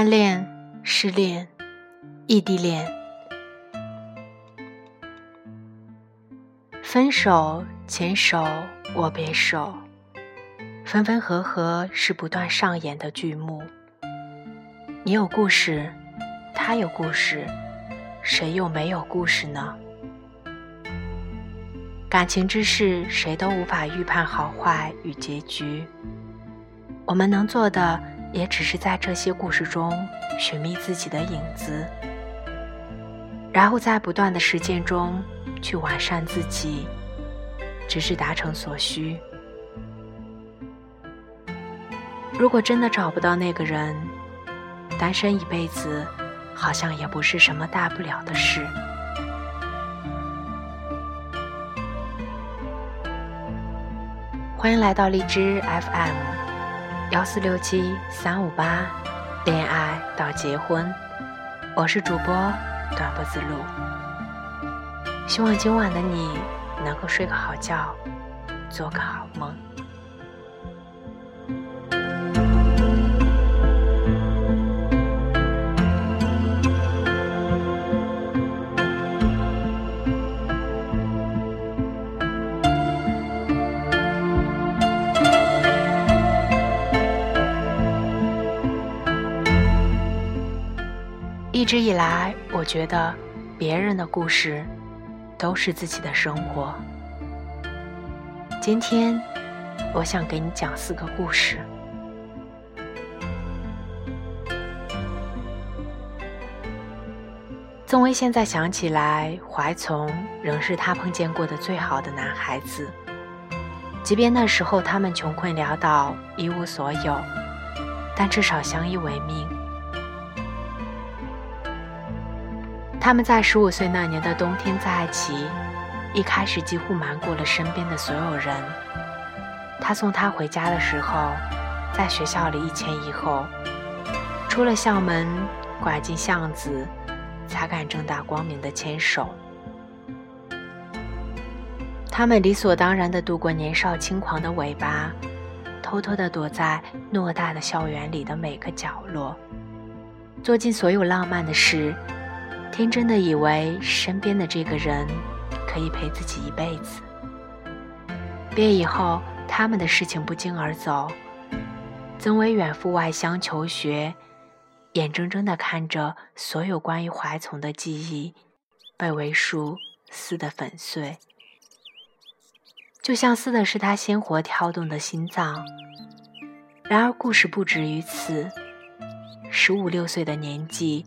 暗恋、失恋、异地恋、分手、牵手、握别手，分分合合是不断上演的剧目。你有故事，他有故事，谁又没有故事呢？感情之事，谁都无法预判好坏与结局。我们能做的，也只是在这些故事中寻觅自己的影子，然后在不断的实践中去完善自己，直至达成所需。如果真的找不到那个人，单身一辈子，好像也不是什么大不了的事。欢迎来到荔枝 FM 幺四六七三五八，恋爱到结婚，我是主播短不自路。希望今晚的你能够睡个好觉，做个好梦。一直以来，我觉得别人的故事都是自己的生活。今天，我想给你讲四个故事。曾薇现在想起来，怀从仍是他碰见过的最好的男孩子。即便那时候他们穷困潦倒，一无所有，但至少相依为命。他们在十五岁那年的冬天在一起，一开始几乎瞒过了身边的所有人。他送她回家的时候，在学校里一前一后，出了校门，拐进巷子，才敢正大光明的牵手。他们理所当然的度过年少轻狂的尾巴，偷偷的躲在偌大的校园里的每个角落，做尽所有浪漫的事。天真的以为身边的这个人可以陪自己一辈子。毕业以后，他们的事情不胫而走。曾伟远赴外乡求学，眼睁睁地看着所有关于怀从的记忆被为数撕得粉碎，就像撕的是他鲜活跳动的心脏。然而，故事不止于此。十五六岁的年纪。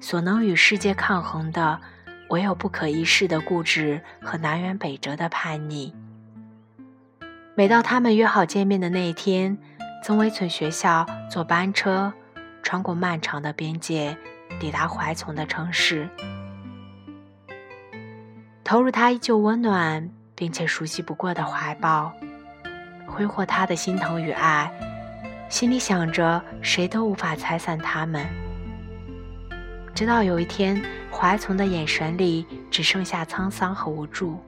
所能与世界抗衡的，唯有不可一世的固执和南辕北辙的叛逆。每到他们约好见面的那一天，曾维村学校坐班车，穿过漫长的边界，抵达怀从的城市，投入他依旧温暖并且熟悉不过的怀抱，挥霍他的心疼与爱，心里想着谁都无法拆散他们。直到有一天，怀从的眼神里只剩下沧桑和无助。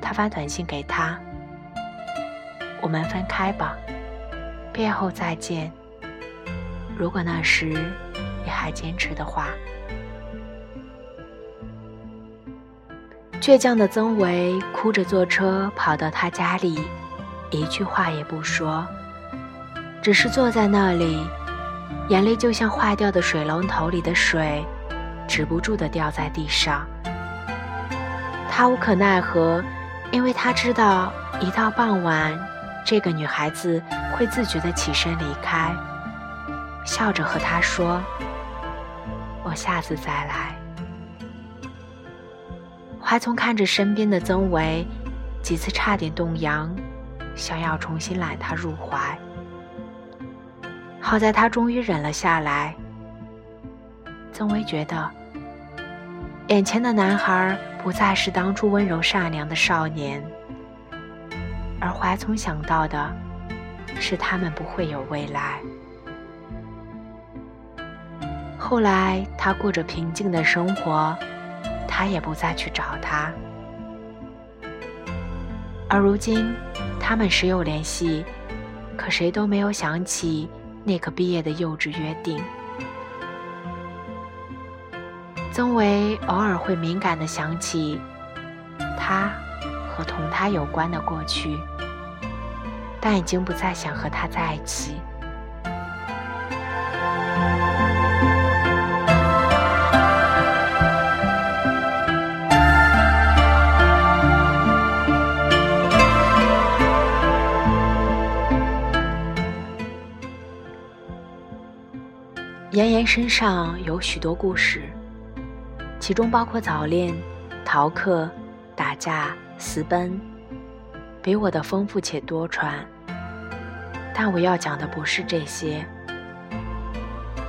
他发短信给他：“我们分开吧，毕业后再见。如果那时你还坚持的话。”倔强的曾维哭着坐车跑到他家里，一句话也不说，只是坐在那里。眼泪就像坏掉的水龙头里的水，止不住的掉在地上。他无可奈何，因为他知道一到傍晚，这个女孩子会自觉的起身离开，笑着和他说：“我下次再来。”怀从看着身边的曾维，几次差点动摇，想要重新揽他入怀。好在他终于忍了下来。曾薇觉得，眼前的男孩不再是当初温柔善良的少年，而怀从想到的，是他们不会有未来。后来，他过着平静的生活，他也不再去找他。而如今，他们时有联系，可谁都没有想起。那个毕业的幼稚约定。曾为偶尔会敏感的想起他和同他有关的过去但已经不再想和他在一起。妍妍身上有许多故事，其中包括早恋、逃课、打架、私奔，比我的丰富且多舛。但我要讲的不是这些。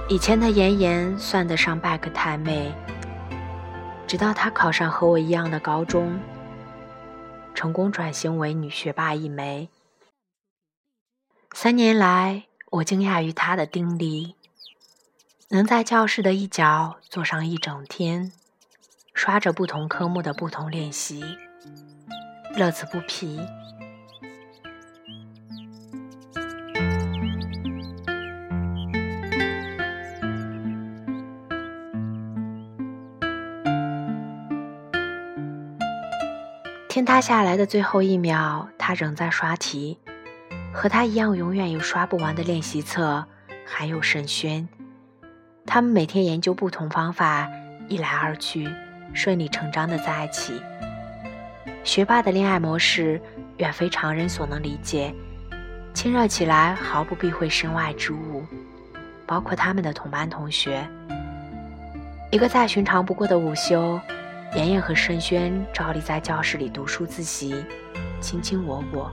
以前的妍妍算得上半个太妹，直到她考上和我一样的高中，成功转型为女学霸一枚。三年来，我惊讶于她的定力。能在教室的一角坐上一整天，刷着不同科目的不同练习，乐此不疲。天塌下来的最后一秒，他仍在刷题，和他一样永远有刷不完的练习册，还有沈轩。他们每天研究不同方法，一来二去，顺理成章的在一起。学霸的恋爱模式远非常人所能理解，亲热起来毫不避讳身外之物，包括他们的同班同学。一个再寻常不过的午休，妍妍和盛轩照例在教室里读书自习，卿卿我我。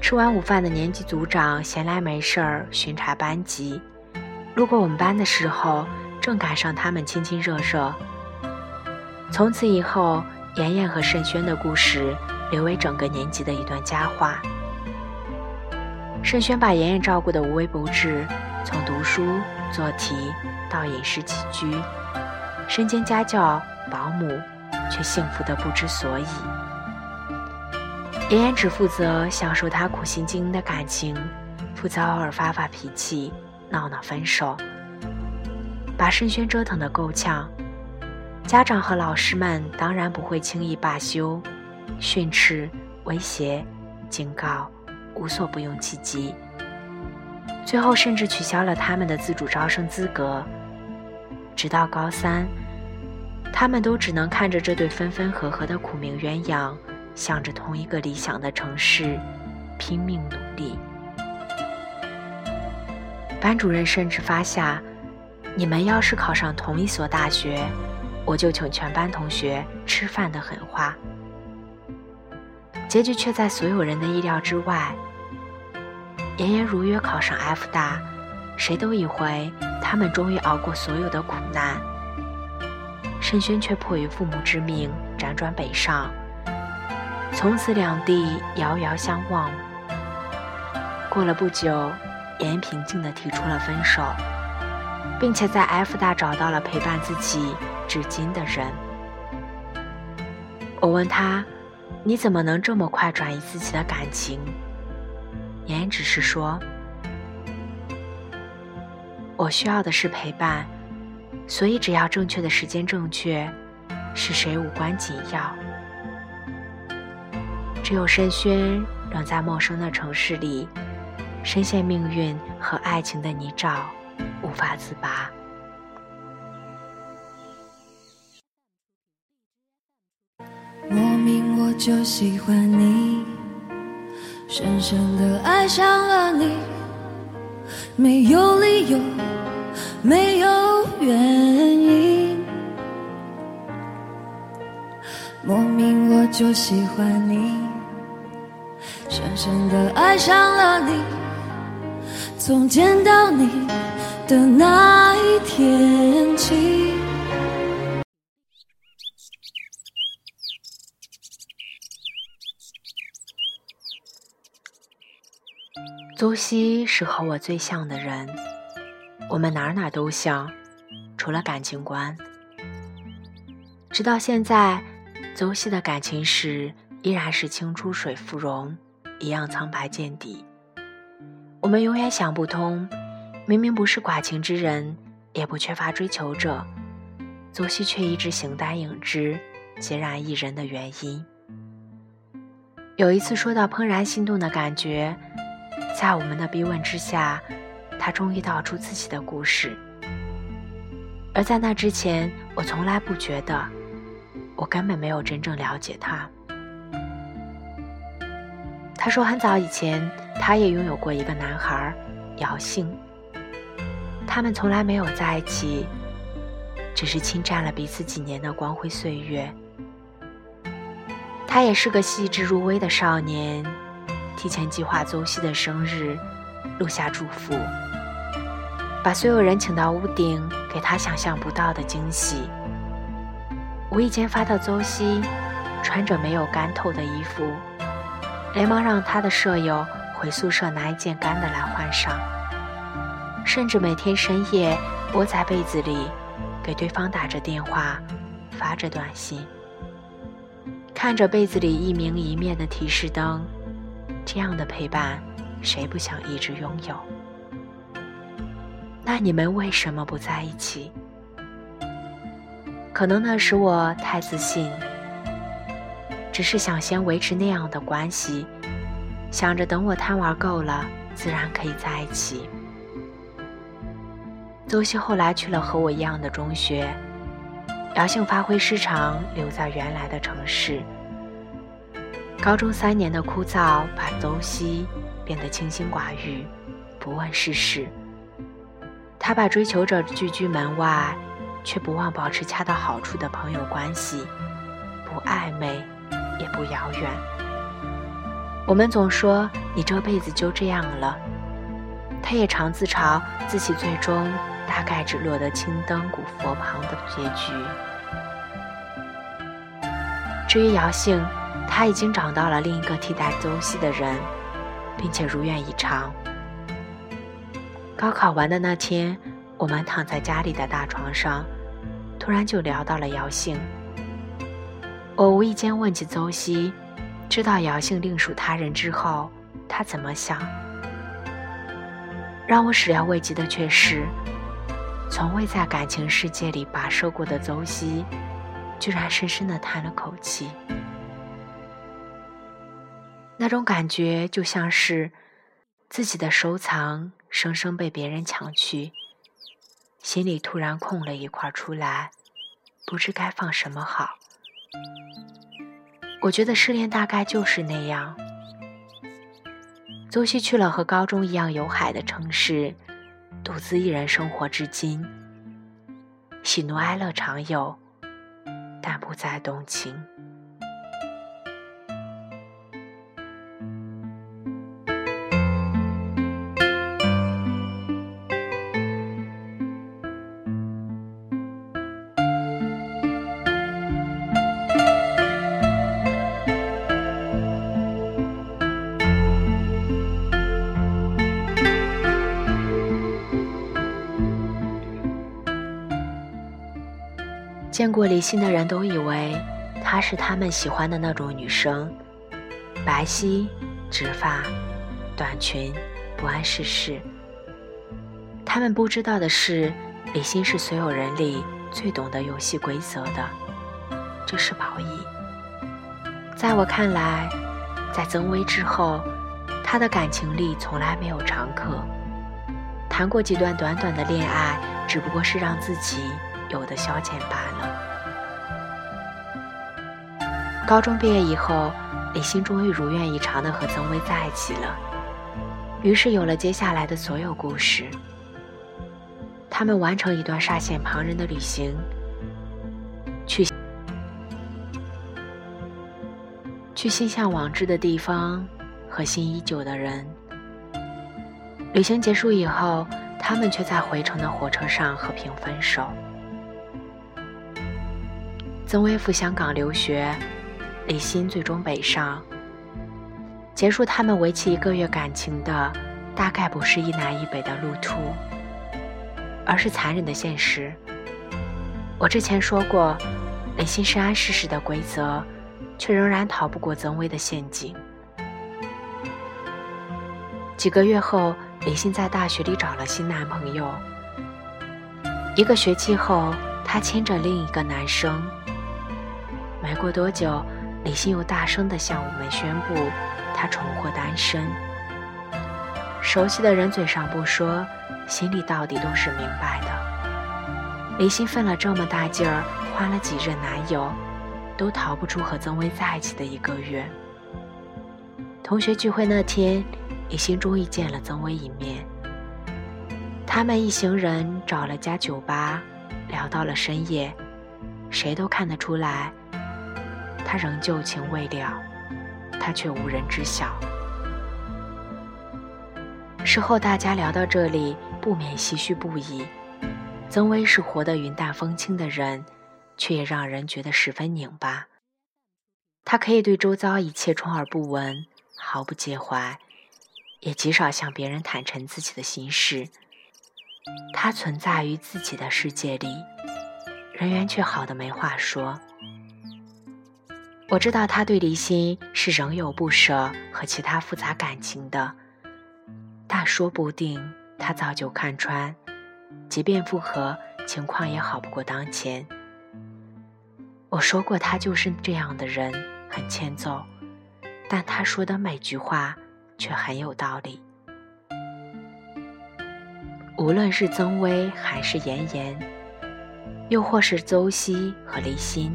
吃完午饭的年级组长闲来没事儿巡查班级。路过我们班的时候，正赶上他们亲亲热热。从此以后，妍妍和盛轩的故事留为整个年级的一段佳话。盛轩把妍妍照顾得无微不至，从读书做题到饮食起居，身兼家教、保姆，却幸福得不知所以。妍妍只负责享受他苦心经营的感情，负责偶尔发发脾气。闹闹分手，把盛轩折腾得够呛。家长和老师们当然不会轻易罢休，训斥、威胁、警告，无所不用其极。最后甚至取消了他们的自主招生资格。直到高三，他们都只能看着这对分分合合的苦命鸳鸯，向着同一个理想的城市拼命努力。班主任甚至发下：“你们要是考上同一所大学，我就请全班同学吃饭的狠话。”结局却在所有人的意料之外。妍妍如约考上 F 大，谁都以为他们终于熬过所有的苦难。申轩却迫于父母之命辗转北上，从此两地遥遥相望。过了不久。言平静地提出了分手，并且在 F 大找到了陪伴自己至今的人。我问他：“你怎么能这么快转移自己的感情？”言只是说：“我需要的是陪伴，所以只要正确的时间正确，是谁无关紧要。只有深轩仍在陌生的城市里。”深陷命运和爱情的泥沼，无法自拔。莫名我就喜欢你，深深的爱上了你，没有理由，没有原因。莫名我就喜欢你，深深的爱上了你。从见到你的那一天起，邹西是和我最像的人，我们哪哪都像，除了感情观。直到现在，邹西的感情史依然是清出水芙蓉，一样苍白见底。我们永远想不通，明明不是寡情之人，也不缺乏追求者，左西却一直形单影只、孑然一人的原因。有一次说到怦然心动的感觉，在我们的逼问之下，他终于道出自己的故事。而在那之前，我从来不觉得，我根本没有真正了解他。他说，很早以前，他也拥有过一个男孩，姚兴。他们从来没有在一起，只是侵占了彼此几年的光辉岁月。他也是个细致入微的少年，提前计划邹西的生日，录下祝福，把所有人请到屋顶，给他想象不到的惊喜。无意间发到邹西穿着没有干透的衣服，连忙让他的舍友回宿舍拿一件干的来换上，甚至每天深夜窝在被子里，给对方打着电话，发着短信。看着被子里一明一灭的提示灯，这样的陪伴，谁不想一直拥有？那你们为什么不在一起？可能那时我太自信，只是想先维持那样的关系，想着等我贪玩够了，自然可以在一起。邹西后来去了和我一样的中学。姚兴发挥失常，留在原来的城市。高中三年的枯燥，把邹西变得清心寡欲，不问世事。他把追求者拒居门外，却不忘保持恰到好处的朋友关系，不暧昧，也不遥远。我们总说你这辈子就这样了，他也常自嘲自己最终。大概只落得青灯古佛旁的结局。至于姚姓，他已经找到了另一个替代邹西的人，并且如愿以偿。高考完的那天，我们躺在家里的大床上，突然就聊到了姚姓。我无意间问起邹西，知道姚姓另属他人之后，他怎么想？让我始料未及的却是。从未在感情世界里跋涉过的邹西，居然深深的叹了口气。那种感觉就像是自己的收藏生生被别人抢去，心里突然空了一块出来，不知该放什么好。我觉得失恋大概就是那样。邹西去了和高中一样有海的城市。独自一人生活至今，喜怒哀乐常有，但不再动情。见过李欣的人都以为她是他们喜欢的那种女生，白皙、直发、短裙，不谙世事。他们不知道的是，李欣是所有人里最懂得游戏规则的，这是褒义。在我看来，在曾薇之后，她的感情里从来没有常客，谈过几段短短的恋爱，只不过是让自己。有的消遣罢了。高中毕业以后，李欣终于如愿以偿的和曾薇在一起了，于是有了接下来的所有故事。他们完成一段煞显旁人的旅行，去去心向往之的地方，和心已久的人。旅行结束以后，他们却在回程的火车上和平分手。曾薇赴香港留学，李欣最终北上。结束他们为期一个月感情的，大概不是一南一北的路途，而是残忍的现实。我之前说过，李欣深谙世事的规则，却仍然逃不过曾薇的陷阱。几个月后，李欣在大学里找了新男朋友。一个学期后。她牵着另一个男生。没过多久，李欣又大声地向我们宣布，他重获单身。熟悉的人嘴上不说，心里到底都是明白的。李欣费了这么大劲儿，换了几任男友，都逃不出和曾薇在一起的一个月。同学聚会那天，李欣终于见了曾薇一面。他们一行人找了家酒吧，聊到了深夜，谁都看得出来。他仍旧情未了，他却无人知晓。事后大家聊到这里，不免唏嘘不已。曾薇是活得云淡风轻的人，却也让人觉得十分拧巴。他可以对周遭一切充耳不闻，毫不介怀，也极少向别人坦诚自己的心事。他存在于自己的世界里，人缘却好的没话说。我知道他对离心是仍有不舍和其他复杂感情的，但说不定他早就看穿，即便复合，情况也好不过当前。我说过他就是这样的人，很欠揍，但他说的每句话却很有道理。无论是曾薇还是妍妍，又或是邹西和离心。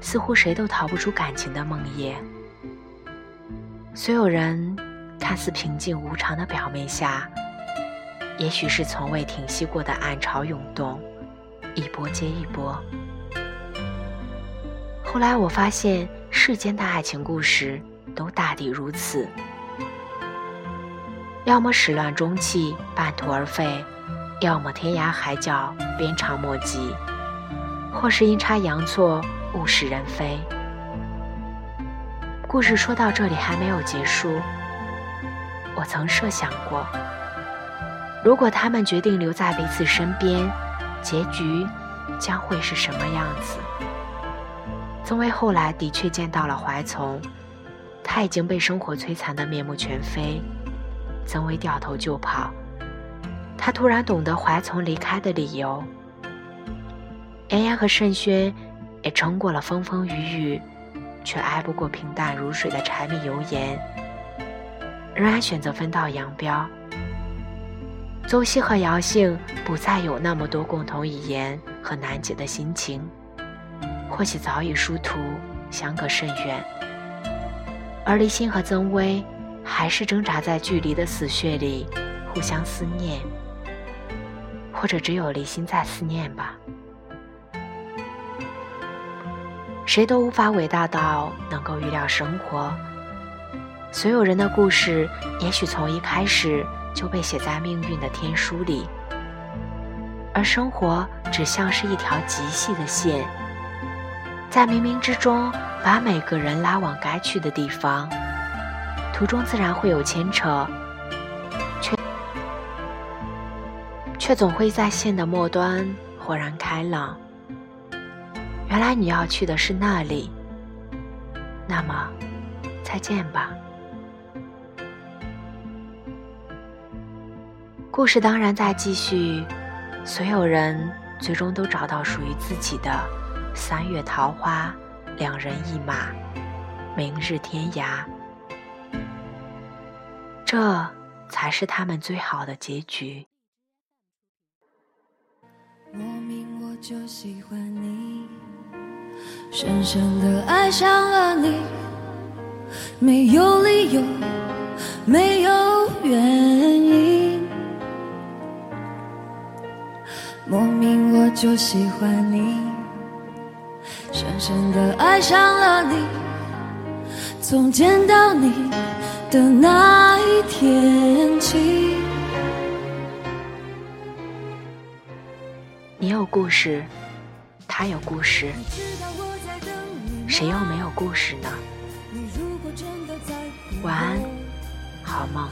似乎谁都逃不出感情的梦魇。所有人看似平静无常的表面下，也许是从未停息过的暗潮涌动，一波接一波。后来我发现，世间的爱情故事都大抵如此：要么始乱终弃，半途而废；要么天涯海角，鞭长莫及；或是阴差阳错。物是人非。故事说到这里还没有结束。我曾设想过，如果他们决定留在彼此身边，结局将会是什么样子？曾薇后来的确见到了怀从，他已经被生活摧残的面目全非。曾薇掉头就跑，他突然懂得怀从离开的理由。妍妍和盛轩。也撑过了风风雨雨，却挨不过平淡如水的柴米油盐，仍然选择分道扬镳。邹西和姚姓不再有那么多共同语言和难解的心情，或许早已殊途，相隔甚远。而离心和曾薇还是挣扎在距离的死穴里，互相思念，或者只有离心在思念吧。谁都无法伟大到能够预料生活。所有人的故事，也许从一开始就被写在命运的天书里，而生活只像是一条极细的线，在冥冥之中把每个人拉往该去的地方。途中自然会有牵扯，却却总会在线的末端豁然开朗。原来你要去的是那里，那么，再见吧。故事当然在继续，所有人最终都找到属于自己的三月桃花，两人一马，明日天涯。这才是他们最好的结局。莫名我就喜欢你。深深的爱上了你，没有理由，没有原因，莫名我就喜欢你，深深的爱上了你，从见到你的那一天起。你有故事，他有故事。谁又没有故事呢？晚安，好梦。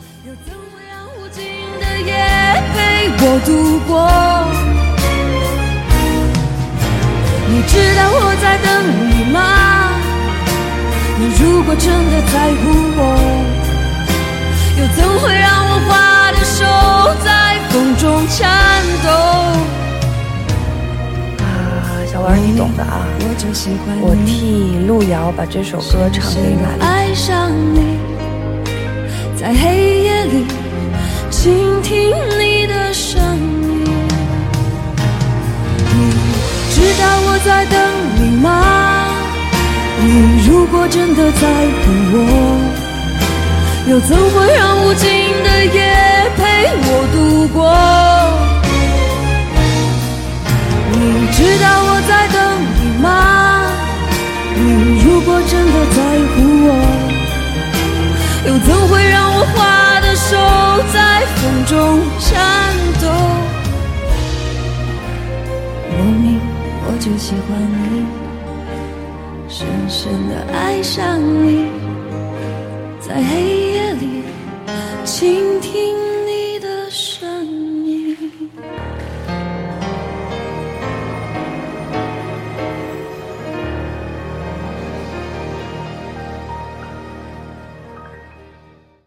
你知道我在等你吗？你如果真的在乎我，又怎会让我花的手在风中颤抖？儿你懂的啊。我替路遥把这首歌唱给玛丽。爱上你，在黑夜里倾听你的声音。你知道我在等你吗？你如果真的在乎我，又怎会让无尽的夜陪我度过？果真的在乎我，又怎会让我花的手在风中颤抖？莫名我就喜欢你，深深的爱上你，在黑夜里。轻。